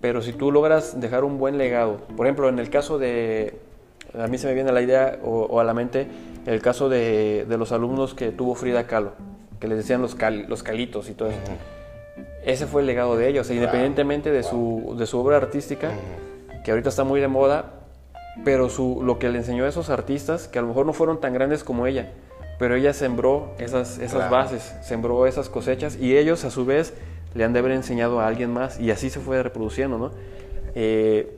Pero si tú logras dejar un buen legado, por ejemplo, en el caso de, a mí se me viene a la idea o, o a la mente el caso de, de los alumnos que tuvo Frida Kahlo, que les decían los, cal- los calitos y todo eso. Ese fue el legado de ellos, independientemente de su, de su obra artística, que ahorita está muy de moda, pero su, lo que le enseñó a esos artistas, que a lo mejor no fueron tan grandes como ella, pero ella sembró esas, esas Claro. bases, sembró esas cosechas y ellos a su vez le han de haber enseñado a alguien más y así se fue reproduciendo, ¿no? Eh,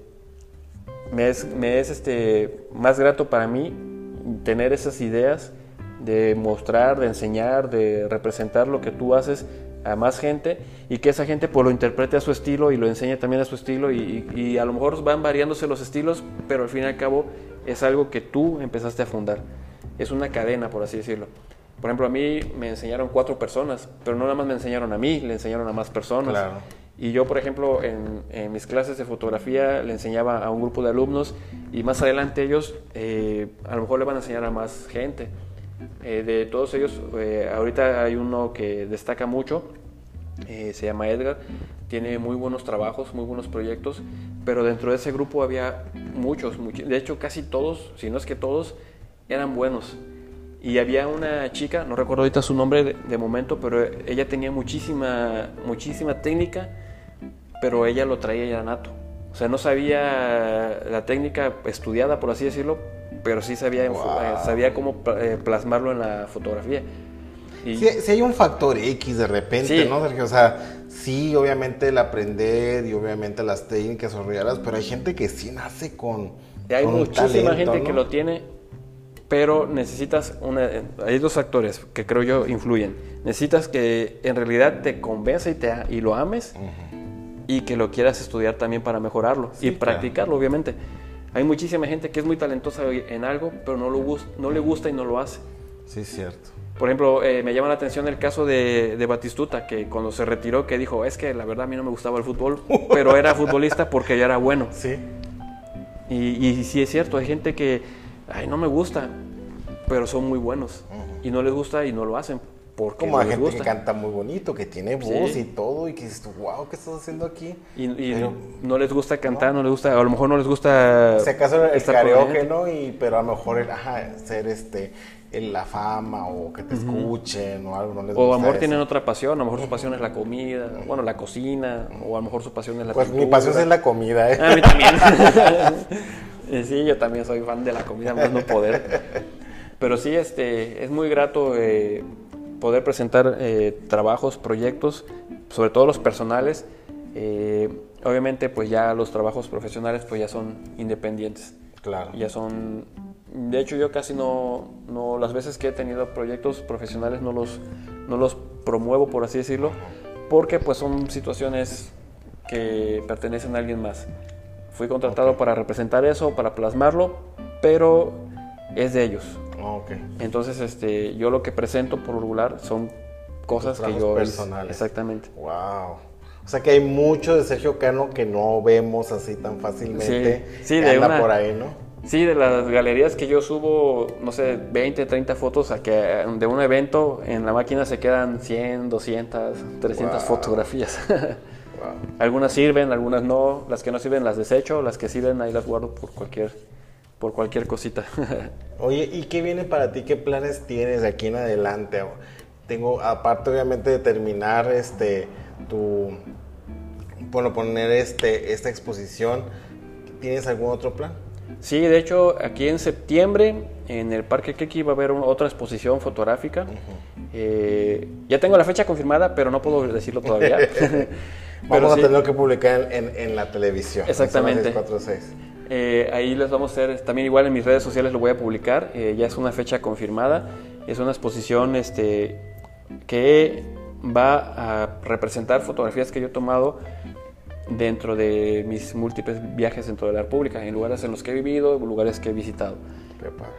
me es, me es este, más grato para mí tener esas ideas de mostrar, de enseñar, de representar lo que tú haces a más gente y que esa gente pues lo interprete a su estilo y lo enseñe también a su estilo y, y- y a lo mejor van variándose los estilos, pero al fin y al cabo es algo que tú empezaste a fundar. Es una cadena, por así decirlo. Por ejemplo, a mí me enseñaron cuatro personas, pero no nada más me enseñaron a mí, le enseñaron a más personas. Claro. Y yo, por ejemplo, en, en mis clases de fotografía le enseñaba a un grupo de alumnos y más adelante ellos eh, a lo mejor le van a enseñar a más gente. Eh, de todos ellos, eh, ahorita hay uno que destaca mucho, eh, se llama Edgar, tiene muy buenos trabajos, muy buenos proyectos, pero dentro de ese grupo había muchos, muchi- de hecho casi todos, si no es que todos, eran buenos. Y había una chica, no recuerdo ahorita su nombre de, de momento, pero ella tenía muchísima, muchísima técnica, pero ella lo traía ya nato. O sea, no sabía la técnica estudiada, por así decirlo, pero sí sabía, Wow. eh, sabía cómo eh, plasmarlo en la fotografía. Y Si, hay un factor X de repente, Sí. ¿no, Sergio? O sea, sí, obviamente el aprender y obviamente las técnicas horriadas, pero hay gente que sí nace con. Y hay con muchísima talento, gente que lo tiene, pero necesitas una... Hay dos factores que creo yo influyen. Necesitas que en realidad te convenza y, te, y lo ames y que lo quieras estudiar también para mejorarlo Sí, y claro. practicarlo, obviamente. Hay muchísima gente que es muy talentosa en algo, pero no, lo no le gusta y no lo hace. Sí, cierto. Por ejemplo, eh, me llama la atención el caso de, de Batistuta, que cuando se retiró, que dijo, es que la verdad a mí no me gustaba el fútbol, pero era futbolista porque ya era bueno. Sí. Y, y sí es cierto, hay gente que, ay, no me gusta, pero son muy buenos. Y no les gusta y no lo hacen porque Como hay gente gusta. que canta muy bonito, que tiene voz Sí. y todo, y que dices, wow, ¿qué estás haciendo aquí? Y, y Pero- no les gusta cantar, no les gusta, a lo mejor no les gusta... Si acaso el karaoke. Y, pero a lo mejor el, ajá, ser este, el- la fama o que te escuchen o algo, no les O a lo mejor eso. tienen otra pasión, a lo mejor su pasión es la comida, bueno, la cocina, o a lo mejor su pasión es la Pues mi pasión es la comida, ¿eh? A mí también. Eh, sí, yo también soy fan de la comida, más no poder. Pero sí, este, es muy grato eh, poder presentar eh, trabajos, proyectos, sobre todo los personales. Eh, obviamente, pues ya los trabajos profesionales, pues ya son independientes. Claro. Ya son. De hecho, yo casi no, no. Las veces que he tenido proyectos profesionales no los, no los promuevo, por así decirlo, porque pues son situaciones que pertenecen a alguien más. Fui contratado para representar eso, para plasmarlo, pero es de ellos. Ok. Entonces, este, yo lo que presento por regular son cosas que yo personales. Exactamente. Wow. O sea que hay mucho de Sergio Cano que no vemos así tan fácilmente. Sí, sí, de anda una- por ahí, ¿no? Sí, de las galerías que yo subo, no sé, 20, 30 fotos a que de un evento, en la máquina se quedan 100, 200, 300 Wow. fotografías. Wow. algunas sirven, algunas no. Las que no sirven las desecho, las que sirven ahí las guardo por cualquier, por cualquier cosita. Oye, ¿y qué viene para ti? ¿Qué planes tienes de aquí en adelante? Tengo, aparte obviamente de terminar este tu bueno, poner este esta exposición, ¿tienes algún otro plan? Sí, de hecho, aquí en septiembre, en el Parque Keki, va a haber otra exposición fotográfica. Eh, ya tengo la fecha confirmada, pero no puedo decirlo todavía. Pero Vamos sí, a tener que publicar en, en- en la televisión. Exactamente. en Zona 646. Eh, ahí les vamos a hacer, también igual en mis redes sociales lo voy a publicar. eh, ya es una fecha confirmada. Es una exposición este, que va a representar fotografías que yo he tomado dentro de mis múltiples viajes dentro de la República, en lugares en los que he vivido, lugares que he visitado.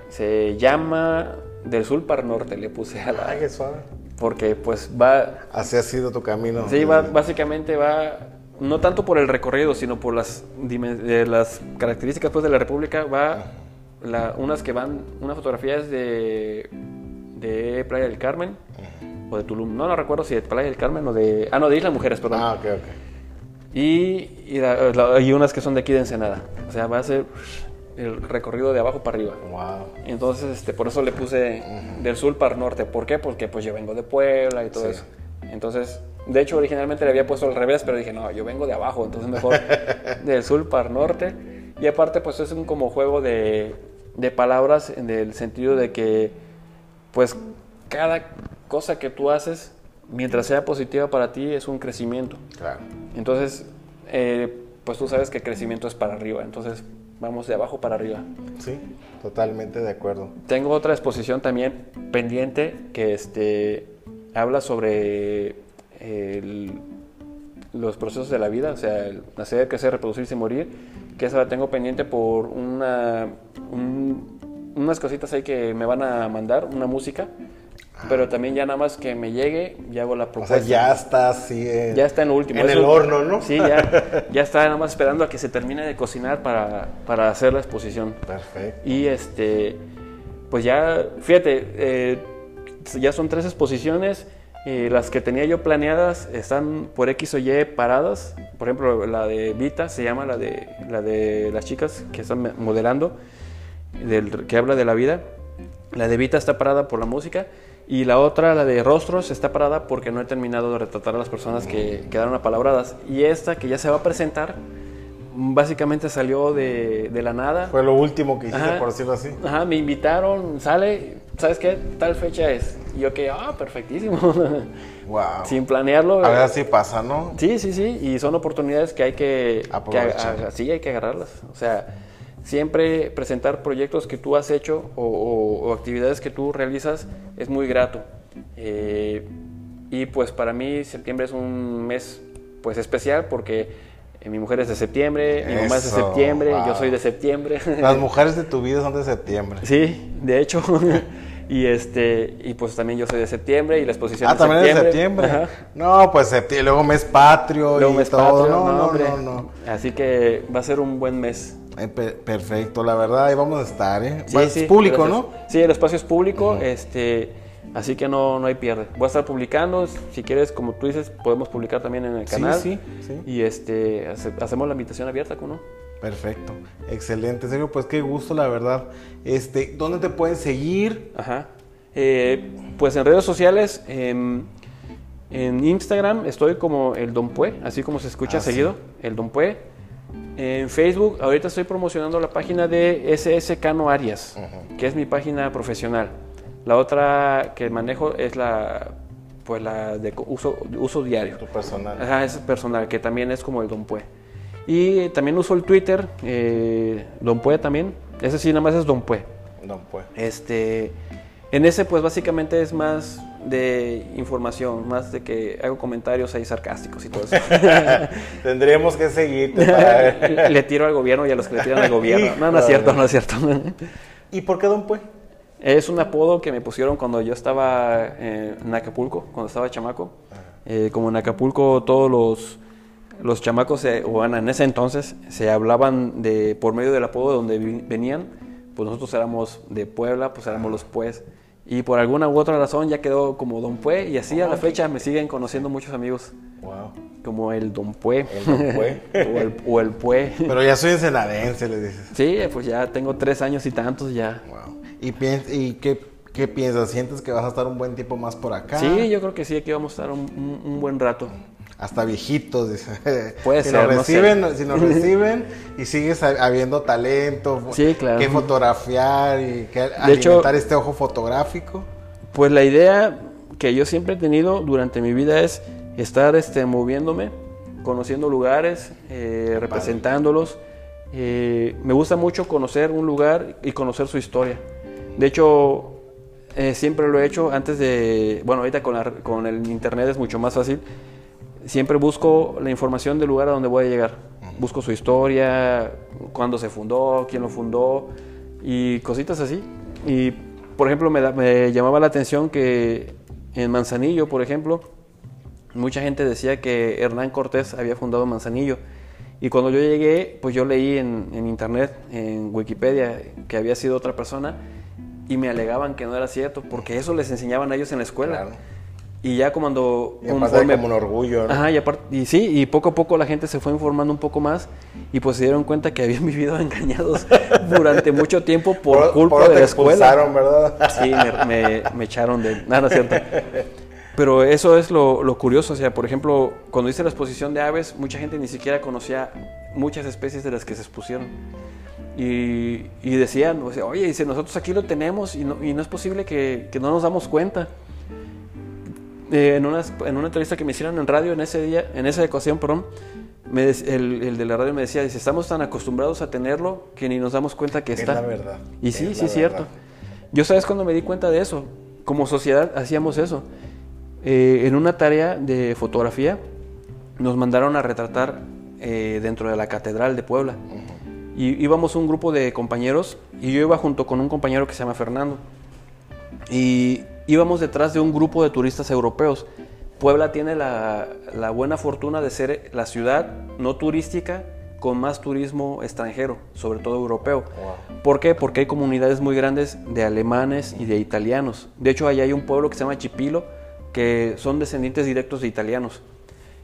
Se llama Del Sur para el Norte, le puse a la... Ay, qué suave. Porque pues va... Así ha sido tu camino. Sí, va, básicamente va... No tanto por el recorrido, sino por las, de las características pues, de la República. Va la- unas que van... Una fotografía es de, de Playa del Carmen o de Tulum. No, no recuerdo si de Playa del Carmen o de... Ah, no, de Isla Mujeres, perdón. Ah, ok, ok. Y, y, la- la- y unas que son de aquí de Ensenada. O sea, va a ser el recorrido de abajo para arriba. Wow. Entonces, este, por eso le puse del sur para el norte. ¿Por qué? Porque pues yo vengo de Puebla y todo Sí. eso. Entonces, de hecho, originalmente le había puesto al revés, pero dije, no, yo vengo de abajo, entonces mejor del sur para el norte. Y aparte, pues es un como juego de, de palabras en el sentido de que, pues, cada cosa que tú haces, mientras sea positiva para ti, es un crecimiento. Claro. Entonces, eh, pues tú sabes que crecimiento es para arriba, entonces vamos de abajo para arriba. Sí, totalmente de acuerdo. Tengo otra exposición también pendiente que este, habla sobre el- los procesos de la vida, o sea, el nacer, crecer, reproducirse y morir, que esa la tengo pendiente por una, un- unas cositas ahí que me van a mandar, una música, pero también ya nada más que me llegue, ya hago la O propuesta. sea, ya está así en, Ya está en lo último. en el Eso- horno, ¿no? Sí, ya, ya está nada más esperando a que se termine de cocinar para, para hacer la exposición. Perfecto. Y este, pues ya, fíjate, eh, ya son tres exposiciones. Eh, las que tenía yo planeadas están por X o Y paradas. Por ejemplo, la de Vita se llama la de, la de las chicas que están modelando, del, que habla de la vida. La de Vita está parada por la música. Y la otra, la de Rostros, está parada porque no he terminado de retratar a las personas que quedaron apalabradas. Y esta, que ya se va a presentar, básicamente salió de, de la nada. Fue lo último que hiciste, Ajá. por decirlo así. Ajá, me invitaron, sale, ¿sabes qué? Tal fecha es. Y yo que, ah, perfectísimo. Wow. Sin planearlo. A ver, así pasa, ¿no? Sí, sí, sí, y son oportunidades que hay que, que Aprovechar. sí, hay que agarrarlas. O sea, siempre presentar proyectos que tú has hecho o, o- o actividades que tú realizas es muy grato. Eh, y pues para mí septiembre es un mes pues especial porque eh, mi mujer es de septiembre, mi mamá es de septiembre, yo soy de septiembre. Las mujeres de tu vida son de septiembre. sí, de hecho. y este y pues también yo soy de septiembre y la exposición Ah, de también septiembre. es septiembre. Ajá. No, pues septiembre, luego mes patrio Luego y mes todo. patrio, no, no, hombre. no, no. Así que va a ser un buen mes. Eh, per- perfecto, la verdad, ahí vamos a estar, ¿eh? Sí, es sí, público, gracias. ¿no? Sí, el espacio es público, este, así que no, no hay pierde. Voy a estar publicando, si quieres, como tú dices, podemos publicar también en el Sí, canal. sí, sí. Y este, hace- hacemos la invitación abierta, ¿cómo no? Perfecto, excelente, Sergio, pues qué gusto, la verdad. Este, ¿dónde te pueden seguir? Ajá. Eh, pues en redes sociales, em, en Instagram estoy como el Don Pue, así como se escucha Ah, sí. seguido, el Don Pue. En Facebook, ahorita estoy promocionando la página de SS Cano Arias, que es mi página profesional. La otra que manejo es la, pues la de uso, uso diario. Tu personal. Ajá, es personal, que también es como el Don Pue. Y también uso el Twitter, eh, Don Pue también. Ese sí, nada más es Don Pue. No, pues. Este, en ese pues básicamente es más de información, más de que hago comentarios ahí sarcásticos y todo eso. Tendríamos que seguirte para le tiro al gobierno y a los que le tiran al gobierno. No, no es cierto, no es cierto. ¿Y por qué Don Pue? Es un apodo que me pusieron cuando yo estaba eh, en Acapulco, cuando estaba chamaco. Eh, como en Acapulco todos los, los chamacos, se- o bueno, en ese entonces, se hablaban de por medio del apodo de donde vi- venían. Pues nosotros éramos de Puebla, pues éramos los Pues. Y por alguna u otra razón ya quedó como Don Pue y así a la fecha me siguen conociendo muchos amigos Wow. como el Don Pue. El Don Pue. o, el, o el Pue. Pero ya soy ensenadense, le dices. Sí, pues ya tengo tres años y tantos ya. Wow. ¿Y, piens- y qué, qué piensas? ¿Sientes que vas a estar un buen tiempo más por acá? Sí, yo creo que sí, aquí vamos a estar un, un- un buen rato. Hasta viejitos, dice. Puede si ser, Nos no sé. reciben, Si nos reciben y sigues ha- habiendo talento, Sí, claro. que fotografiar y que hecho- alimentar este ojo fotográfico. Pues la idea que yo siempre he tenido durante mi vida es estar este, moviéndome, conociendo lugares, eh, representándolos. Eh, me gusta mucho conocer un lugar y conocer su historia. De hecho, eh, siempre lo he hecho antes de, bueno, ahorita con, la- con el internet es mucho más fácil. Siempre busco la información del lugar a donde voy a llegar. Busco su historia, cuándo se fundó, quién lo fundó y cositas así. Y, por ejemplo, me, da- me llamaba la atención que en Manzanillo, por ejemplo, mucha gente decía que Hernán Cortés había fundado Manzanillo. Y cuando yo llegué, pues yo leí en, en internet, en Wikipedia, que había sido otra persona y me alegaban que no era cierto, porque eso les enseñaban a ellos en la escuela. Claro. Y ya cuando... Y conforme- como un orgullo, ¿no? Ajá, y, aparte- y sí, y poco a poco la gente se fue informando un poco más y pues se dieron cuenta que habían vivido engañados durante mucho tiempo por, culpa por de la escuela. ¿verdad? Sí, me, me- me echaron de... Nada, cierto. Pero eso es lo, lo curioso. O sea, por ejemplo, cuando hice la exposición de aves, mucha gente ni siquiera conocía muchas especies de las que se expusieron. Y, y decían, o sea, oye, dice, nosotros aquí lo tenemos y no, y no es posible que, que no nos damos cuenta. Eh, en, una, en una entrevista que me hicieron en radio en ese día, en esa ocasión, perdón, me el, el de la radio me decía, dice, estamos tan acostumbrados a tenerlo que ni nos damos cuenta que Es está. la verdad. Y sí, Es sí es cierto. Yo sabes cuando me di cuenta de eso. Como sociedad hacíamos eso. Eh, en una tarea de fotografía nos mandaron a retratar eh, dentro de la Catedral de Puebla. Y íbamos un grupo de compañeros y yo iba junto con un compañero que se llama Fernando. Y íbamos detrás de un grupo de turistas europeos. Puebla tiene la, la buena fortuna de ser la ciudad no turística con más turismo extranjero, sobre todo europeo. ¿Por qué? Porque hay comunidades muy grandes de alemanes y de italianos. De hecho, allá hay un pueblo que se llama Chipilo, que son descendientes directos de italianos.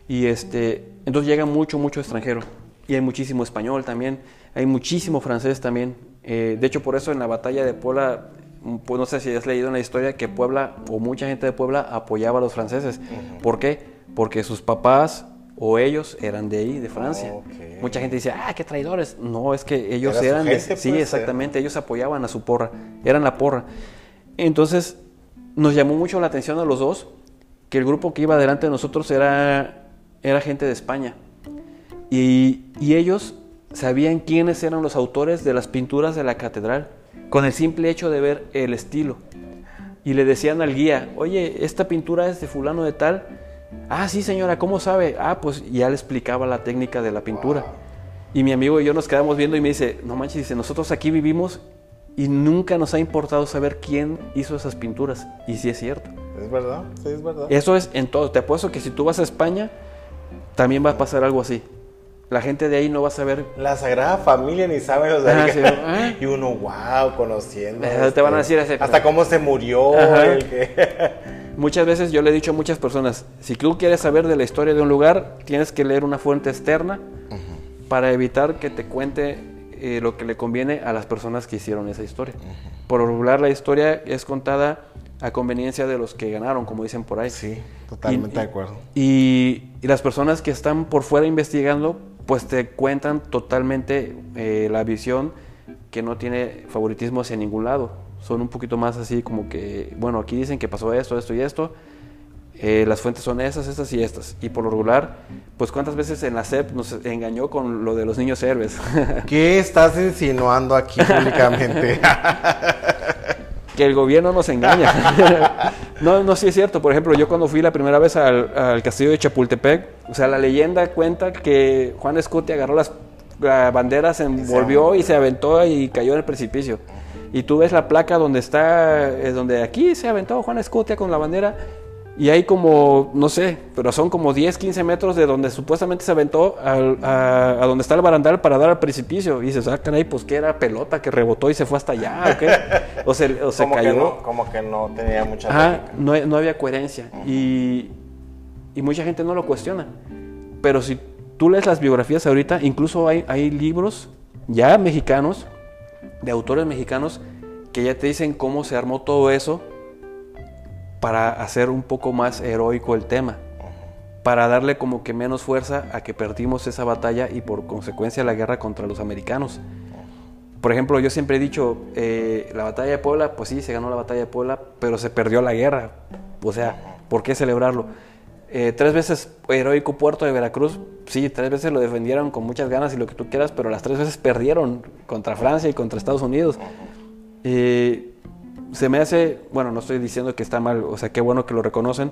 Y este, entonces llega mucho, mucho extranjero. Y hay muchísimo español también, hay muchísimo francés también. Eh, de hecho, por eso en la batalla de Puebla, mm, pues no sé si has leído en la historia que Puebla, o mucha gente de Puebla, apoyaba a los franceses. ¿Por qué? Porque sus papás o ellos eran de ahí, de Francia. Mucha gente dice, ah, qué traidores. No, es que ellos Era eran de... Sí, pues, exactamente, ellos apoyaban a su porra, eran la porra. Entonces, nos llamó mucho la atención a los dos que el grupo que iba delante de nosotros era, era gente de España. Y, y ellos sabían quiénes eran los autores de las pinturas de la catedral, con el simple hecho de ver el estilo. Y le decían al guía, oye, esta pintura es de fulano de tal. Ah, sí, señora, ¿cómo sabe? Ah, pues ya le explicaba la técnica de la pintura. Y mi amigo y yo nos quedamos viendo y me dice, no manches, dice, nosotros aquí vivimos y nunca nos ha importado saber quién hizo esas pinturas. Y sí es cierto. Es verdad, sí, es verdad. Eso es en todo. Te apuesto que si tú vas a España, también va a pasar algo así. La gente de ahí no va a saber. La Sagrada Familia ni sabe los de Ah, sí, ¿eh? Y uno, wow, conociendo. Te van a decir ese- Hasta cómo se murió. Ajá. el que- Muchas veces yo le he dicho a muchas personas, si tú quieres saber de la historia de un lugar, tienes que leer una fuente externa para evitar que te cuente eh, lo que le conviene a las personas que hicieron esa historia. Por regular la historia es contada a conveniencia de los que ganaron, como dicen por ahí. Sí, totalmente Y- de acuerdo. Y, y las personas que están por fuera investigando, pues te cuentan totalmente eh, la visión que no tiene favoritismo hacia ningún lado. Son un poquito más así como que, bueno, aquí dicen que pasó esto, esto y esto. eh, las fuentes son esas, estas y estas. Y por lo regular, pues cuántas veces en la SEP nos engañó con lo de los niños héroes. ¿Qué estás insinuando aquí públicamente? que el gobierno nos engaña. no, no, sí es cierto. Por ejemplo, yo cuando fui la primera vez al, al castillo de Chapultepec, o sea, la leyenda cuenta que Juan Escuti agarró las, las banderas, se envolvió y se aventó y cayó en el precipicio. Y tú ves la placa donde está, eh, donde aquí se aventó Juan Escutia con la bandera. Y hay como, no sé, pero son como 10, 15 metros de donde supuestamente se aventó al- a, a donde está el barandal para dar al precipicio. Y dices, ah, caray, pues que era pelota que rebotó y se fue hasta allá, ¿o qué? O se, o se como, cayó. que no, como que no tenía mucha Ajá, no, no había coherencia. Y, y mucha gente no lo cuestiona. Pero si tú lees las biografías ahorita, incluso hay, hay libros ya mexicanos, de autores mexicanos, que ya te dicen cómo se armó todo eso para hacer un poco más heroico el tema. Para darle como que menos fuerza a que perdimos esa batalla y por consecuencia la guerra contra los americanos. Por ejemplo, yo siempre he dicho, eh, la batalla de Puebla, pues sí, se ganó la batalla de Puebla, pero se perdió la guerra. O sea, ¿por qué celebrarlo? Eh, tres veces heroico puerto de Veracruz, sí, tres veces lo defendieron con muchas ganas y lo que tú quieras, pero las tres veces perdieron contra Francia y contra Estados Unidos. Eh, se me hace, bueno, no estoy diciendo que está mal, o sea, qué bueno que lo reconocen,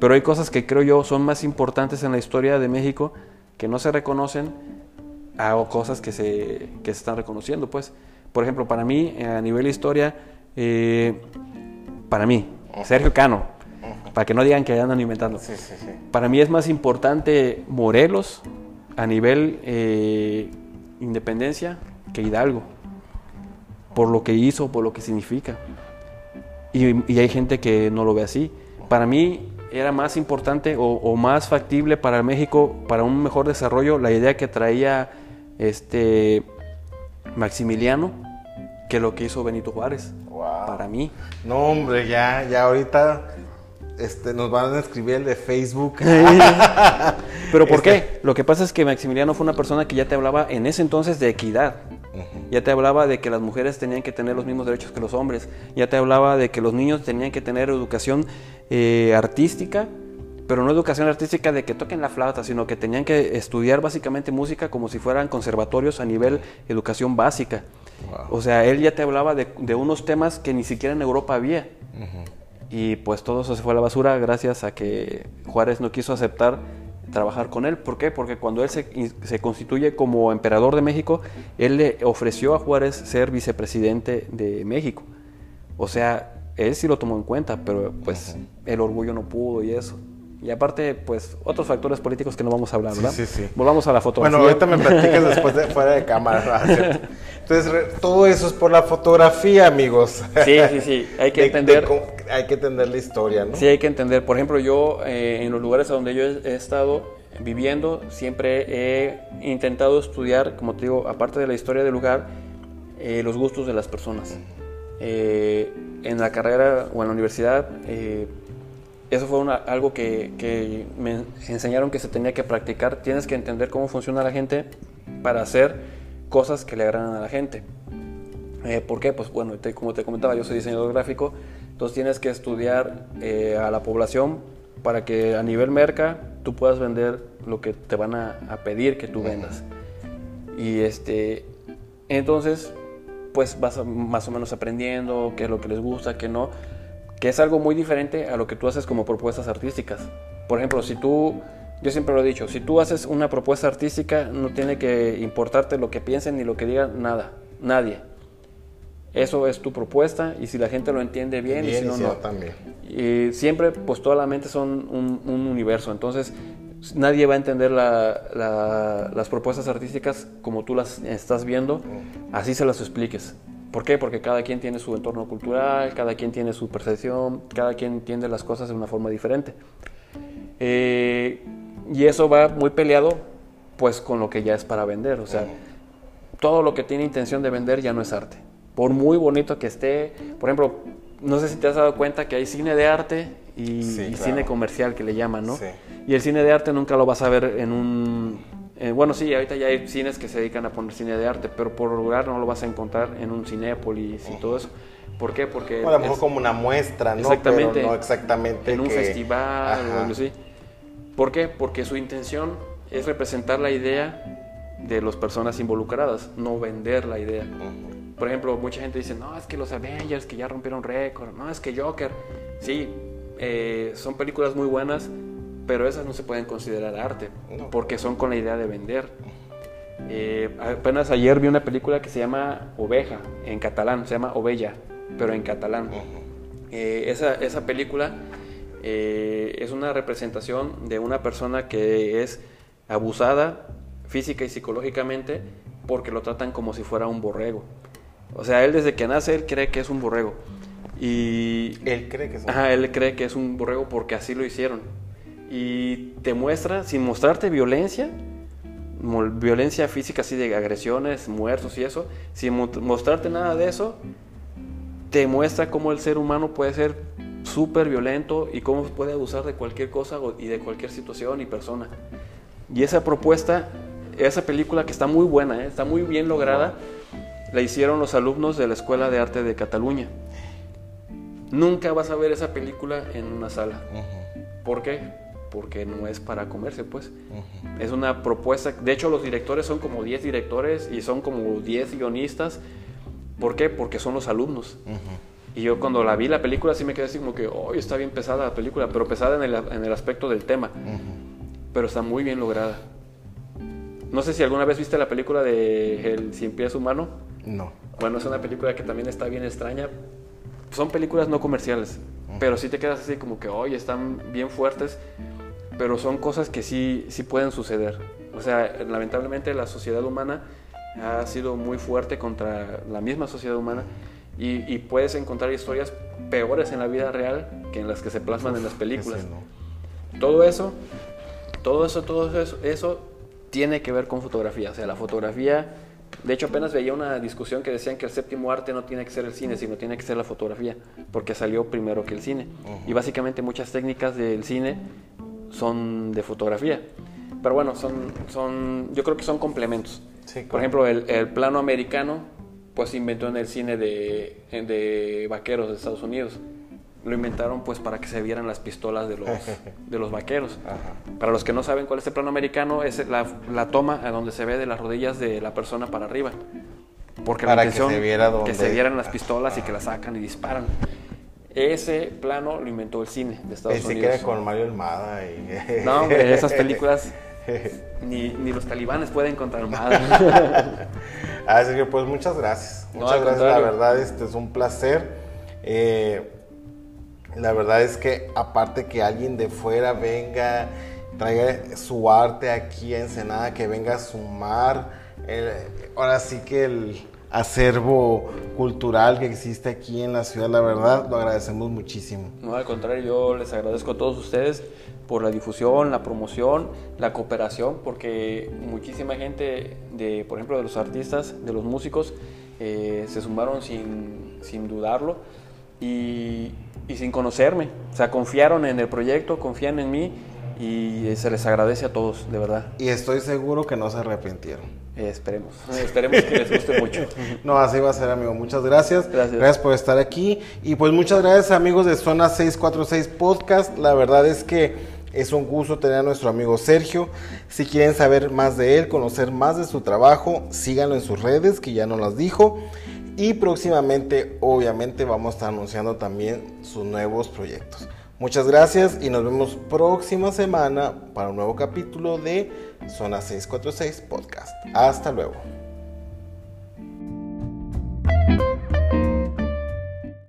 pero hay cosas que creo yo son más importantes en la historia de México que no se reconocen a cosas que se, que se están reconociendo, pues. Por ejemplo, para mí, eh, a nivel historia, eh, para mí, Sergio Cano, para que no digan que andan inventando. Sí, sí, sí. Para mí es más importante Morelos a nivel eh, independencia que Hidalgo, por lo que hizo, por lo que significa. Y, y hay gente que no lo ve así. Para mí era más importante o, o más factible para México, para un mejor desarrollo, la idea que traía este Maximiliano que lo que hizo Benito Juárez. Wow. Para mí. No, hombre, ya, ya ahorita este, nos van a escribir el de Facebook. ¿Pero por Este- qué? Lo que pasa es que Maximiliano fue una persona que ya te hablaba en ese entonces de equidad. Ya te hablaba de que las mujeres tenían que tener los mismos derechos que los hombres. Ya te hablaba de que los niños tenían que tener educación eh, artística, pero no educación artística de que toquen la flauta, sino que tenían que estudiar básicamente música como si fueran conservatorios a nivel educación básica. O sea, él ya te hablaba de, de unos temas que ni siquiera en Europa había. Y pues todo eso se fue a la basura gracias a que Juárez no quiso aceptar trabajar con él. ¿Por qué? Porque cuando él se, se constituye como emperador de México, él le ofreció a Juárez ser vicepresidente de México. O sea, él sí lo tomó en cuenta, pero pues el orgullo no pudo y eso. Y aparte, pues otros factores políticos que no vamos a hablar, ¿verdad? sí, sí. Volvamos a la fotografía. Bueno, ahorita me platicas después de fuera de cámara. Entonces, todo eso es por la fotografía, amigos. Sí, sí, sí. Hay que De- entender. de hay que entender la historia, ¿no? Sí, hay que entender. Por ejemplo, yo eh, en los lugares a donde yo he he estado viviendo, siempre he intentado estudiar, como te digo, aparte de la historia del lugar, eh, los gustos de las personas. Eh, en la carrera o en la universidad, eh, eso fue una, algo que, que me enseñaron que se tenía que practicar. Tienes que entender cómo funciona la gente para hacer cosas que le agradan a la gente. Eh, ¿Por qué? Pues bueno, como te comentaba, yo soy diseñador gráfico, entonces tienes que estudiar eh, a la población para que a nivel merca tú puedas vender lo que te van a, a pedir que tú vendas. Y este, entonces, pues vas más o menos aprendiendo qué es lo que les gusta, qué no, que es algo muy diferente a lo que tú haces como propuestas artísticas. Por ejemplo, si tú, yo siempre lo he dicho, si tú haces una propuesta artística, no tiene que importarte lo que piensen ni lo que digan, nada, nadie. Eso es tu propuesta y si la gente lo entiende bien, y si no, no. También. Y siempre, pues toda la mente son un, un universo. Entonces, nadie va a entender las propuestas artísticas como tú las estás viendo, así se las expliques. ¿Por qué? Porque cada quien tiene su entorno cultural, cada quien tiene su percepción, cada quien entiende las cosas de una forma diferente. Eh, y eso va muy peleado pues con lo que ya es para vender. O sea, todo lo que tiene intención de vender ya no es arte. Por muy bonito que esté, por ejemplo, no sé si te has dado cuenta que hay cine de arte y, cine comercial que le llaman, ¿no? Y el cine de arte nunca lo vas a ver en un... bueno, sí, ahorita ya hay cines que se dedican a poner cine de arte, pero por lugar no lo vas a encontrar en un cinépolis y todo eso. ¿Por qué? Porque... a lo mejor como una muestra, ¿no? Exactamente. no exactamente En un festival o algo así. ¿Por qué? Porque su intención es representar la idea de las personas involucradas, no vender la idea. Por ejemplo, mucha gente dice, no, es que los Avengers que ya rompieron récord, no, es que Joker. Sí, eh, son películas muy buenas, pero esas no se pueden considerar arte, porque son con la idea de vender. Eh, apenas ayer vi una película que se llama Oveja, en catalán, se llama Ovella, pero en catalán. Eh, esa, esa, película es una representación de una persona que es abusada física y psicológicamente porque lo tratan como si fuera un borrego. O sea, él desde que nace, él cree que es un borrego. Y él cree que es un Ajá, él cree que es un borrego porque así lo hicieron. Y te muestra, sin mostrarte violencia, violencia física así de agresiones, muertos y eso, sin mostrarte nada de eso, te muestra cómo el ser humano puede ser súper violento y cómo puede abusar de cualquier cosa y de cualquier situación y persona. Y esa propuesta, esa película que está muy buena, ¿eh? está muy bien lograda, la hicieron los alumnos de la Escuela de Arte de Cataluña. Nunca vas a ver esa película en una sala. ¿Por qué? Porque no es para comerse, pues. Es una propuesta. De hecho, los directores son como 10 directores y son como 10 guionistas. ¿Por qué? Porque son los alumnos. Y yo cuando la vi la película sí me quedé así como que, oh, está bien pesada la película, pero pesada en el, en el aspecto del tema. Pero está muy bien lograda. No sé si alguna vez viste la película de El Cien Pies Humano. No. Bueno, es una película que también está bien extraña, son películas no comerciales, pero sí te quedas así como que, oye, están bien fuertes, pero son cosas que sí, sí pueden suceder. O sea, lamentablemente la sociedad humana ha sido muy fuerte contra la misma sociedad humana y, puedes encontrar historias peores en la vida real que en las que se plasman en las películas. Todo eso, todo eso, todo eso, eso tiene que ver con fotografía. O sea, la fotografía de hecho, apenas veía una discusión que decían que el séptimo arte no tiene que ser el cine, sino tiene que ser la fotografía, porque salió primero que el cine. Y básicamente muchas técnicas del cine son de fotografía. Pero bueno, son, son, yo creo que son complementos. Por ejemplo, el, el, plano americano, pues se inventó en el cine de, de vaqueros de Estados Unidos lo inventaron pues para que se vieran las pistolas de los, de los vaqueros. Para los que no saben cuál es el plano americano, es la, la, toma a donde se ve de las rodillas de la persona para arriba. Porque para la intención que se, viera que se vieran las pistolas y que las sacan y disparan. Ese plano lo inventó el cine de Estados Unidos. Se queda con Mario Almada y... No, hombre, esas películas ni, ni, los talibanes pueden contar más. Así que pues muchas gracias. Muchas gracias, la verdad, este es un placer. Eh, la verdad es que aparte que alguien de fuera venga, traiga su arte aquí a Ensenada, que venga a sumar, ahora sí que el acervo cultural que existe aquí en la ciudad, la verdad, lo agradecemos muchísimo. No, al contrario, yo les agradezco a todos ustedes por la difusión, la promoción, la cooperación, porque muchísima gente, de, por ejemplo, de los artistas, de los músicos, eh, se sumaron sin, sin dudarlo y, y sin conocerme. O sea, confiaron en el proyecto, confían en mí y se les agradece a todos, de verdad. Y estoy seguro que no se arrepintieron. Eh, esperemos, esperemos que les guste mucho. No, así va a ser, amigo. Muchas gracias. Gracias. Gracias por estar aquí. Y pues muchas gracias, amigos de Zona 646 Podcast. La verdad es que es un gusto tener a nuestro amigo Sergio. Si quieren saber más de él, conocer más de su trabajo, síganlo en sus redes, que ya nos las dijo. Y próximamente, obviamente, vamos a estar anunciando también sus nuevos proyectos. Muchas gracias y nos vemos próxima semana para un nuevo capítulo de Zona 646 Podcast. Hasta luego.